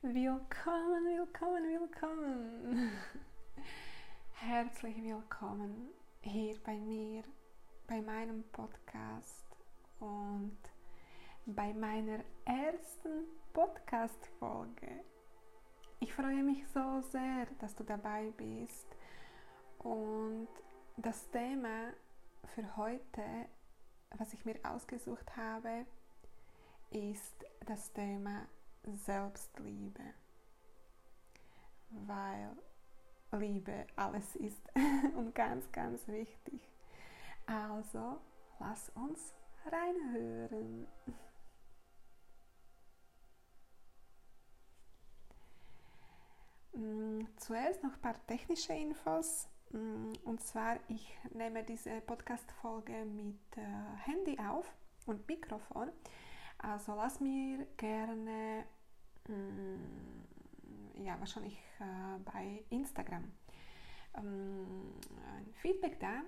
Willkommen, willkommen, willkommen. Herzlich willkommen hier bei mir, bei meinem Podcast und bei meiner ersten Podcast-Folge. Ich freue mich so sehr, dass du dabei bist und das Thema für heute, was ich mir ausgesucht habe, ist das Thema Selbstliebe, weil Liebe alles ist und ganz, ganz wichtig. Also lass uns reinhören. Mm, zuerst noch ein paar technische Infos. Mm, und zwar, ich nehme diese Podcast-Folge mit äh, Handy auf und Mikrofon. Also lass mir gerne, mm, ja, wahrscheinlich äh, bei Instagram ein Feedback da,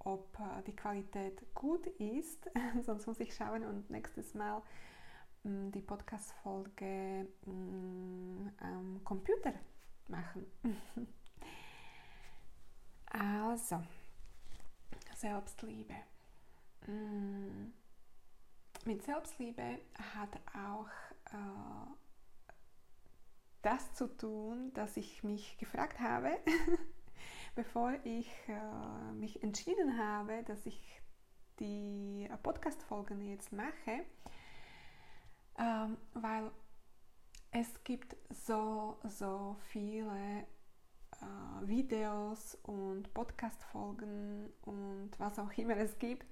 ob äh, die Qualität gut ist. Sonst muss ich schauen und nächstes Mal mm, die Podcast-Folge mm, am Computer machen. also, Selbstliebe. Mm mit Selbstliebe hat auch äh, das zu tun, dass ich mich gefragt habe, bevor ich äh, mich entschieden habe, dass ich die Podcast-Folgen jetzt mache, ähm, weil es gibt so, so viele äh, Videos und Podcast-Folgen und was auch immer es gibt,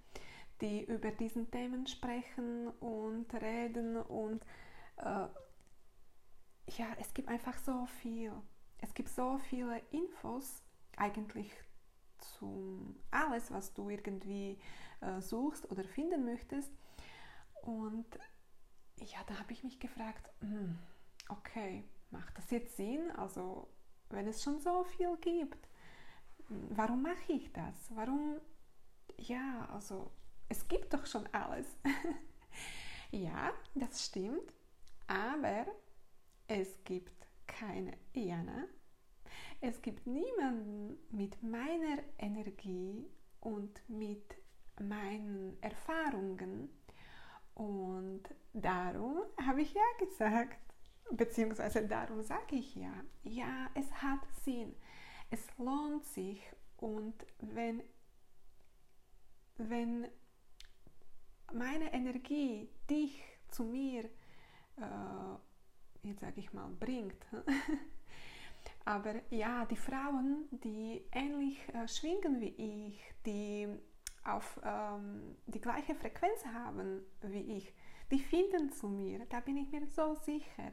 die über diesen Themen sprechen und reden und äh, ja, es gibt einfach so viel. Es gibt so viele Infos eigentlich zu alles, was du irgendwie äh, suchst oder finden möchtest. Und ja, da habe ich mich gefragt, hm, okay, macht das jetzt Sinn? Also, wenn es schon so viel gibt, warum mache ich das? Warum, ja, also es gibt doch schon alles. ja, das stimmt, aber es gibt keine Jana. Es gibt niemanden mit meiner Energie und mit meinen Erfahrungen. Und darum habe ich ja gesagt, beziehungsweise darum sage ich ja, ja, es hat Sinn, es lohnt sich und wenn, wenn meine Energie dich zu mir, äh, jetzt sage ich mal, bringt. Aber ja, die Frauen, die ähnlich äh, schwingen wie ich, die auf ähm, die gleiche Frequenz haben wie ich, die finden zu mir, da bin ich mir so sicher.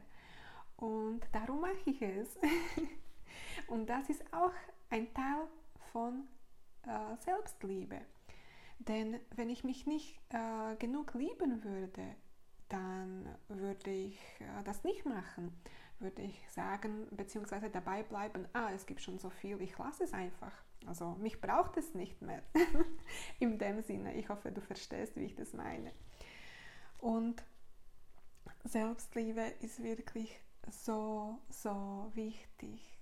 Und darum mache ich es. Und das ist auch ein Teil von äh, Selbstliebe. Denn wenn ich mich nicht äh, genug lieben würde, dann würde ich äh, das nicht machen. Würde ich sagen, beziehungsweise dabei bleiben, ah, es gibt schon so viel, ich lasse es einfach. Also mich braucht es nicht mehr. In dem Sinne, ich hoffe, du verstehst, wie ich das meine. Und Selbstliebe ist wirklich so, so wichtig.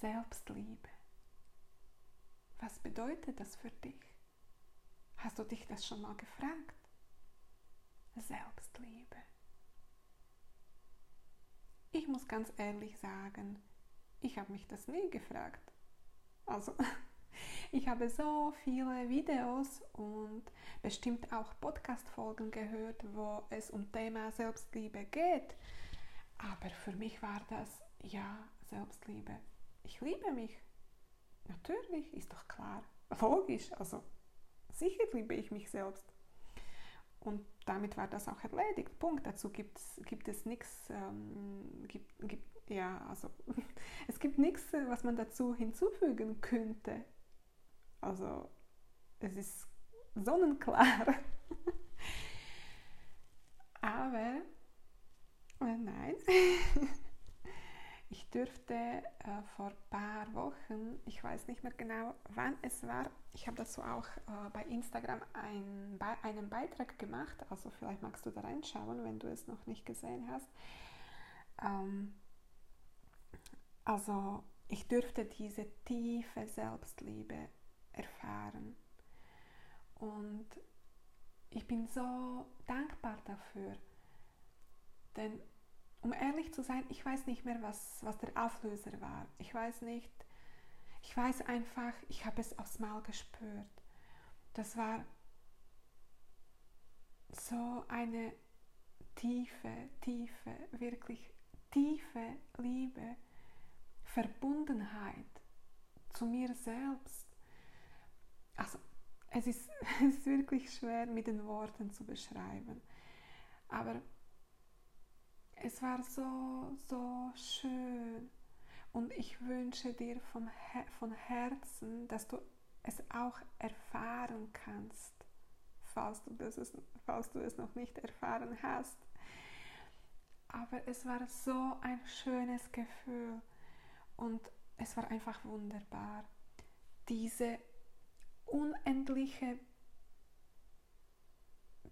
Selbstliebe. Was bedeutet das für dich? Hast du dich das schon mal gefragt? Selbstliebe. Ich muss ganz ehrlich sagen, ich habe mich das nie gefragt. Also, ich habe so viele Videos und bestimmt auch Podcast-Folgen gehört, wo es um Thema Selbstliebe geht. Aber für mich war das, ja, Selbstliebe. Ich liebe mich. Natürlich, ist doch klar. Logisch, also sicher liebe ich mich selbst. Und damit war das auch erledigt. Punkt. Dazu gibt's, gibt es nichts, ähm, gibt, gibt, ja, also es gibt nichts, was man dazu hinzufügen könnte. Also es ist sonnenklar. Aber äh, nein. Ich dürfte äh, vor ein paar Wochen, ich weiß nicht mehr genau, wann es war, ich habe dazu auch äh, bei Instagram ein, be einen Beitrag gemacht, also vielleicht magst du da reinschauen, wenn du es noch nicht gesehen hast. Ähm, also ich dürfte diese tiefe Selbstliebe erfahren. Und ich bin so dankbar dafür. Denn um ehrlich zu sein, ich weiß nicht mehr, was, was der Auslöser war. Ich weiß nicht, ich weiß einfach, ich habe es aufs Mal gespürt. Das war so eine tiefe, tiefe, wirklich tiefe Liebe, Verbundenheit zu mir selbst. Also es ist, es ist wirklich schwer mit den Worten zu beschreiben. Aber es war so, so schön. Und ich wünsche dir vom von Herzen, dass du es auch erfahren kannst, falls du, das, falls du es noch nicht erfahren hast. Aber es war so ein schönes Gefühl und es war einfach wunderbar. Diese unendliche,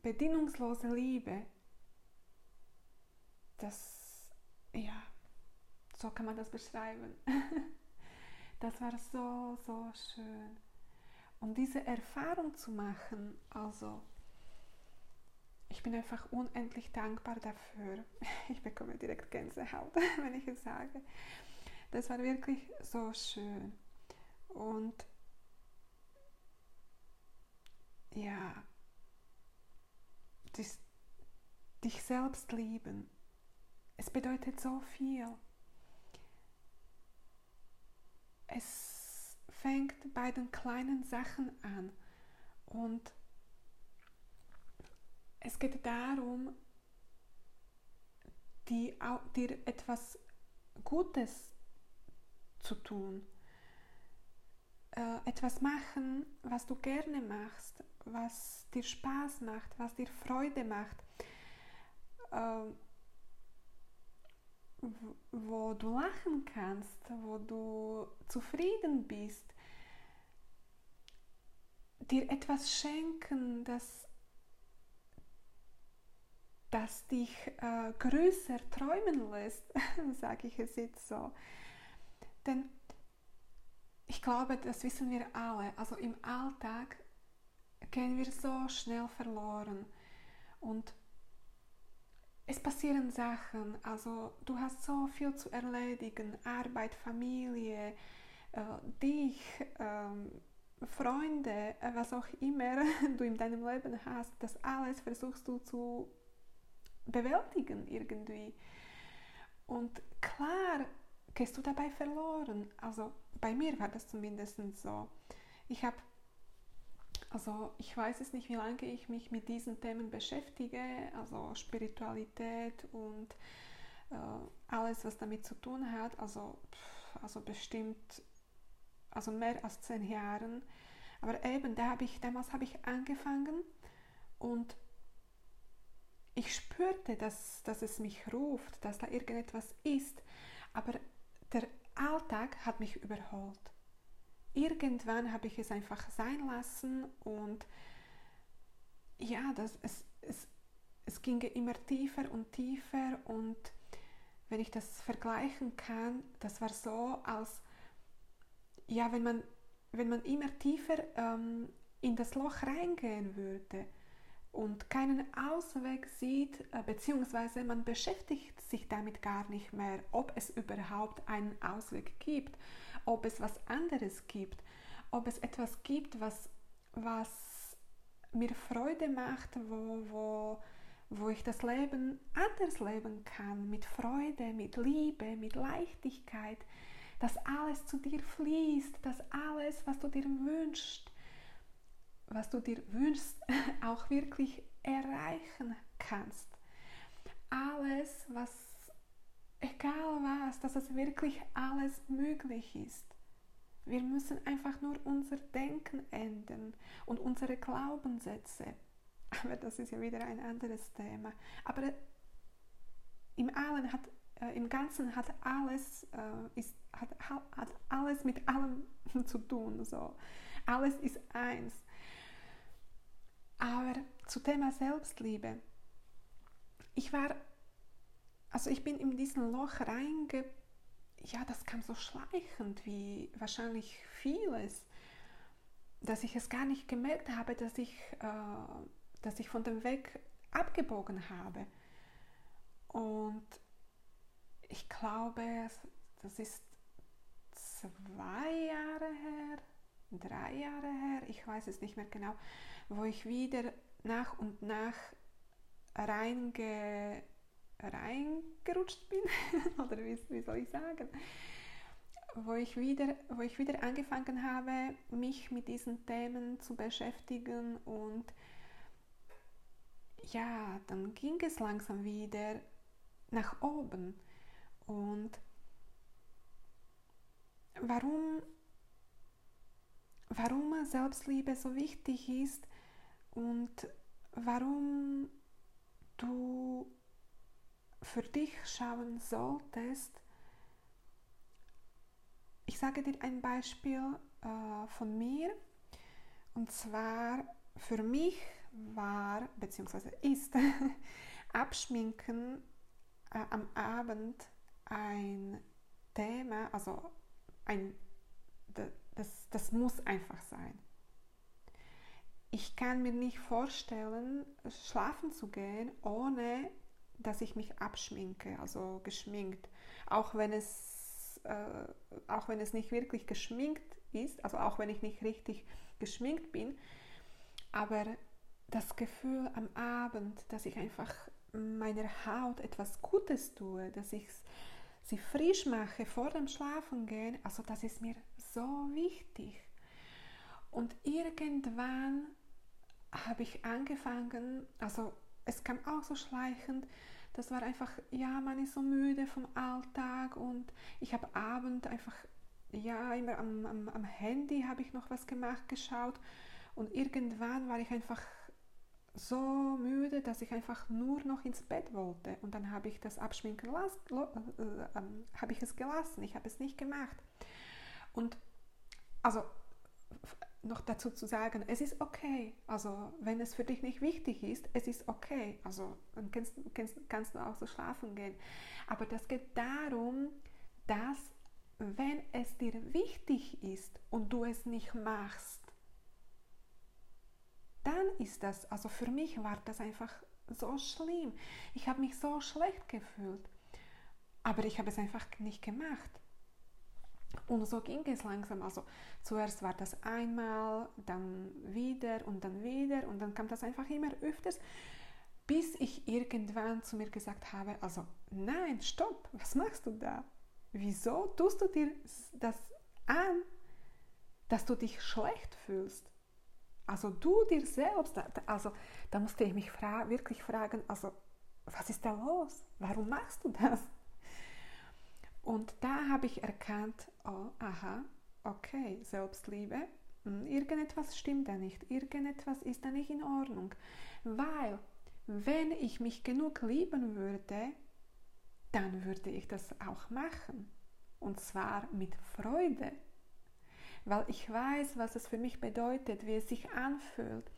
bedingungslose Liebe, das, ja, so kann man das beschreiben. das war so, so schön. Und diese Erfahrung zu machen, also ich bin einfach unendlich dankbar dafür. Ich bekomme direkt Gänsehaut, wenn ich es sage. Das war wirklich so schön. Und ja, das, dich selbst lieben, es bedeutet so viel. Es fängt bei den kleinen Sachen an und es geht darum, dir etwas Gutes zu tun. Äh, etwas machen, was du gerne machst, was dir Spaß macht, was dir Freude macht, äh, wo du lachen kannst, wo du zufrieden bist, dir etwas schenken, das, das dich äh, größer träumen lässt, sage ich es jetzt so. Denn ich glaube, das wissen wir alle. Also im Alltag gehen wir so schnell verloren. Und es passieren Sachen. Also du hast so viel zu erledigen. Arbeit, Familie, äh, dich, äh, Freunde, was auch immer du in deinem Leben hast. Das alles versuchst du zu bewältigen irgendwie. Und klar gehst du dabei verloren. Also bei mir war das zumindest so. Ich habe, also ich weiß es nicht, wie lange ich mich mit diesen Themen beschäftige, also Spiritualität und äh, alles, was damit zu tun hat, also, also bestimmt, also mehr als zehn Jahren. Aber eben, da habe ich, damals habe ich angefangen und ich spürte, dass, dass es mich ruft, dass da irgendetwas ist. Aber der Alltag hat mich überholt. Irgendwann habe ich es einfach sein lassen und ja, das, es, es, es ging immer tiefer und tiefer und wenn ich das vergleichen kann, das war so, als ja, wenn man, wenn man immer tiefer ähm, in das Loch reingehen würde und keinen Ausweg sieht, äh, beziehungsweise man beschäftigt sich damit gar nicht mehr, ob es überhaupt einen Ausweg gibt, ob es was anderes gibt, ob es etwas gibt, was, was mir Freude macht, wo, wo, wo ich das Leben anders leben kann, mit Freude, mit Liebe, mit Leichtigkeit, dass alles zu dir fließt, dass alles, was du dir wünschst, was du dir wünschst, auch wirklich erreichen kannst. Alles, was, egal was, dass es wirklich alles möglich ist. Wir müssen einfach nur unser Denken ändern und unsere Glaubenssätze. Aber das ist ja wieder ein anderes Thema. Aber im Allen hat, äh, im Ganzen hat alles, äh, ist, hat, hat alles mit allem zu tun. So. Alles ist eins. Aber zu Thema Selbstliebe. Ich war also ich bin in diesen Loch reinge, ja, das kam so schleichend wie wahrscheinlich vieles, dass ich es gar nicht gemerkt habe, dass ich, äh, dass ich von dem Weg abgebogen habe. Und ich glaube, das ist zwei Jahre her, drei Jahre her, ich weiß es nicht mehr genau, wo ich wieder nach und nach reinge, reingerutscht bin, oder wie, wie soll ich sagen, wo ich, wieder, wo ich wieder angefangen habe, mich mit diesen Themen zu beschäftigen und ja, dann ging es langsam wieder nach oben. Und warum, warum Selbstliebe so wichtig ist und warum du für dich schauen solltest. Ich sage dir ein Beispiel äh, von mir. Und zwar für mich war bzw. ist Abschminken äh, am Abend ein Thema, also ein, das, das muss einfach sein. Ich kann mir nicht vorstellen, schlafen zu gehen, ohne dass ich mich abschminke, also geschminkt. Auch wenn es, äh, auch wenn es nicht wirklich geschminkt ist, also auch wenn ich nicht richtig geschminkt bin, aber das Gefühl am Abend, dass ich einfach meiner Haut etwas Gutes tue, dass ich sie frisch mache vor dem Schlafengehen, also das ist mir so wichtig. Und irgendwann habe ich angefangen, also es kam auch so schleichend, das war einfach, ja, man ist so müde vom Alltag und ich habe Abend einfach, ja, immer am, am, am Handy habe ich noch was gemacht, geschaut und irgendwann war ich einfach so müde, dass ich einfach nur noch ins Bett wollte. Und dann habe ich das Abschminken las, äh, äh, habe ich es gelassen. Ich habe es nicht gemacht. Und also noch dazu zu sagen, es ist okay. Also wenn es für dich nicht wichtig ist, es ist okay. Also dann kannst, kannst, kannst du auch so schlafen gehen. Aber das geht darum, dass wenn es dir wichtig ist und du es nicht machst, dann ist das, also für mich war das einfach so schlimm. Ich habe mich so schlecht gefühlt. Aber ich habe es einfach nicht gemacht. Und so ging es langsam. Also zuerst war das einmal, dann wieder und dann wieder und dann kam das einfach immer öfters, bis ich irgendwann zu mir gesagt habe, also nein, stopp, was machst du da? Wieso tust du dir das an, dass du dich schlecht fühlst? Also du dir selbst, also da musste ich mich fra wirklich fragen, also was ist da los? Warum machst du das? Und da habe ich erkannt, oh, aha, okay, Selbstliebe, hm, irgendetwas stimmt da nicht, irgendetwas ist da nicht in Ordnung. Weil, wenn ich mich genug lieben würde, dann würde ich das auch machen. Und zwar mit Freude. Weil ich weiß, was es für mich bedeutet, wie es sich anfühlt,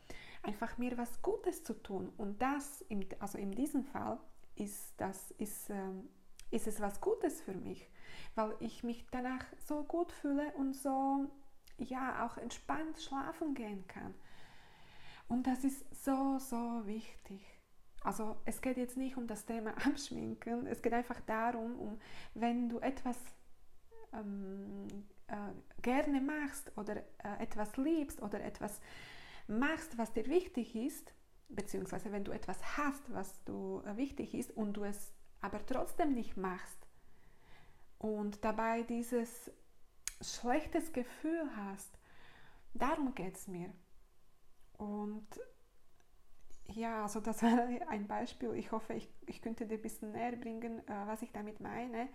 einfach mir was Gutes zu tun. Und das, also in diesem Fall, ist, das, ist ähm, ist es was Gutes für mich, weil ich mich danach so gut fühle und so ja auch entspannt schlafen gehen kann. Und das ist so, so wichtig. Also es geht jetzt nicht um das Thema Abschminken, es geht einfach darum, um wenn du etwas ähm, äh, gerne machst oder äh, etwas liebst oder etwas machst, was dir wichtig ist, beziehungsweise wenn du etwas hast, was du äh, wichtig ist und du es aber trotzdem nicht machst und dabei dieses schlechtes Gefühl hast, darum geht es mir. Und ja, also das war ein Beispiel. Ich hoffe, ich, ich könnte dir ein bisschen näher bringen, äh, was ich damit meine.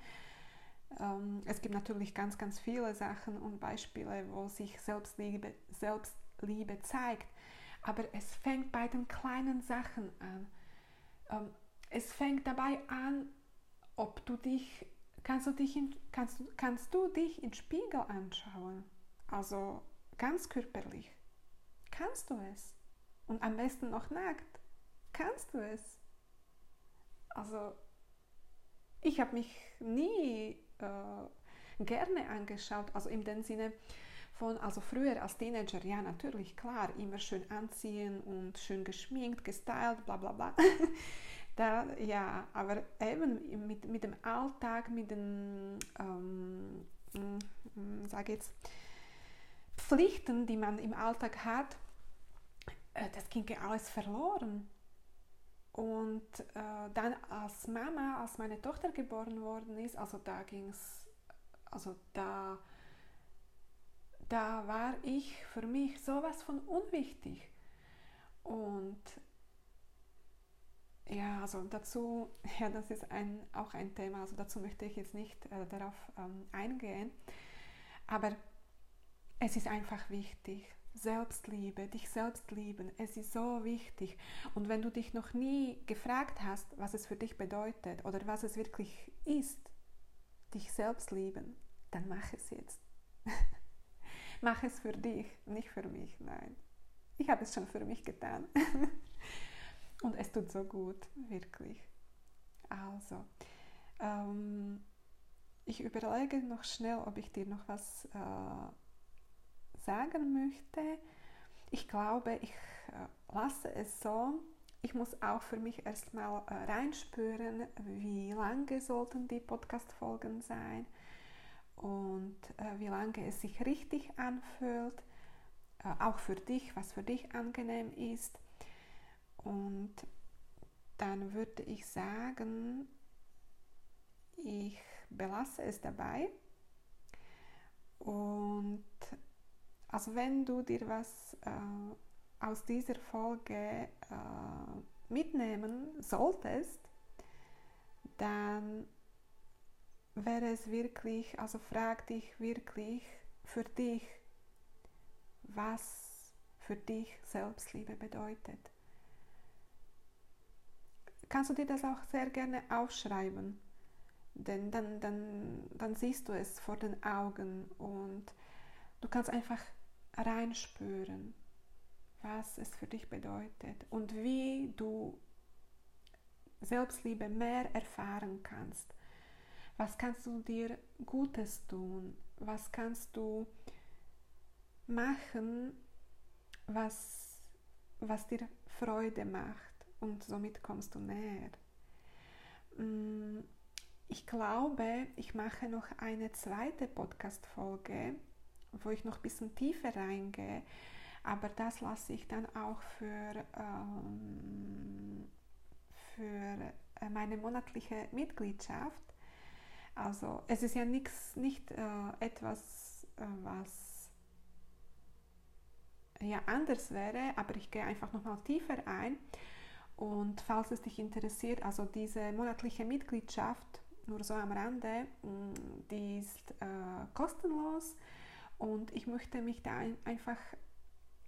Ähm, es gibt natürlich ganz, ganz viele Sachen und Beispiele, wo sich Selbstliebe, Selbstliebe zeigt. Aber es fängt bei den kleinen Sachen an. Es fängt dabei an, ob du dich, kannst du dich, in, kannst, kannst du dich im Spiegel anschauen, also ganz körperlich. Kannst du es? Und am besten noch nackt. Kannst du es? Also Ich habe mich nie äh, gerne angeschaut, also in dem Sinne von, also früher als Teenager, ja natürlich, klar, immer schön anziehen und schön geschminkt, gestylt, bla bla bla. da, ja, aber eben mit, mit dem Alltag, mit den, ähm, mm, sag jetzt, Pflichten, die man im Alltag hat, äh, das ging alles verloren. Und äh, dann als Mama, als meine Tochter geboren worden ist, also da ging es, also da, da war ich für mich sowas von unwichtig. Und ja, also dazu, ja, das ist ein, auch ein Thema, also dazu möchte ich jetzt nicht äh, darauf ähm, eingehen. Aber es ist einfach wichtig, Selbstliebe, dich selbst lieben, es ist so wichtig. Und wenn du dich noch nie gefragt hast, was es für dich bedeutet oder was es wirklich ist, dich selbst lieben, dann mach es jetzt. mach es für dich, nicht für mich, nein. Ich habe es schon für mich getan. Und es tut so gut, wirklich. Also, ähm, ich überlege noch schnell, ob ich dir noch was äh, sagen möchte. Ich glaube, ich äh, lasse es so. Ich muss auch für mich erstmal äh, reinspüren, wie lange sollten die Podcast-Folgen sein und äh, wie lange es sich richtig anfühlt. auch für dich, was für dich angenehm ist. Und dann würde ich sagen, ich belasse es dabei und also wenn du dir was äh, aus dieser Folge äh, mitnehmen solltest, dann wäre es wirklich, also frag dich wirklich für dich, was für dich Selbstliebe bedeutet. Kannst du dir das auch sehr gerne aufschreiben, denn dann, dann, dann siehst du es vor den Augen und du kannst einfach reinspüren, was es für dich bedeutet und wie du Selbstliebe mehr erfahren kannst. Was kannst du dir Gutes tun? Was kannst du machen, was, was dir Freude macht? Und somit kommst du näher. Mm, ich glaube, ich mache noch eine zweite Podcast-Folge wo ich noch ein bisschen tiefer reingehe. Aber das lasse ich dann auch für, ähm, für äh, meine monatliche Mitgliedschaft. Also es ist ja nix, nicht äh, etwas, äh, was ja anders wäre, aber ich gehe einfach nochmal tiefer ein. Und falls es dich interessiert, also diese monatliche Mitgliedschaft, nur so am Rande, mm, die ist äh, kostenlos und ich möchte mich da einfach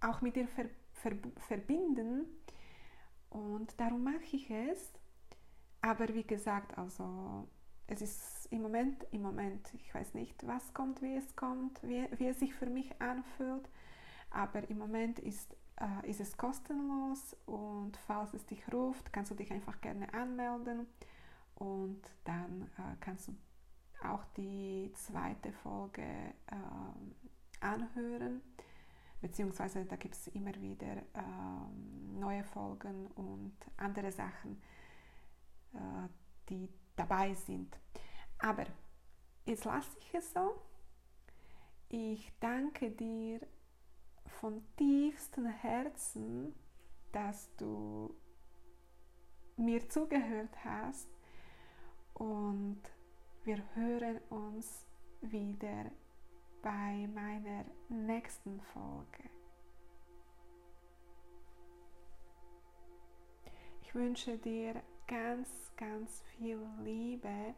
auch mit dir ver, ver, verbinden. Und darum mache ich es. Aber wie gesagt, also es ist im Moment, im Moment, ich weiß nicht, was kommt, wie es kommt, wie, wie es sich für mich anfühlt. Aber im Moment ist, äh, ist es kostenlos und falls es dich ruft, kannst du dich einfach gerne anmelden und dann äh, kannst du auch die zweite Folge äh, anhören. Beziehungsweise da gibt es immer wieder äh, neue Folgen und andere Sachen, äh, die dabei sind. Aber jetzt lasse ich es so. Ich danke dir von tiefstem Herzen, dass du mir zugehört hast und wir hören uns wieder bei meiner nächsten Folge. Ich wünsche dir ganz, ganz viel Liebe,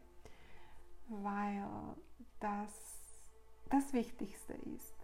weil das das Wichtigste ist.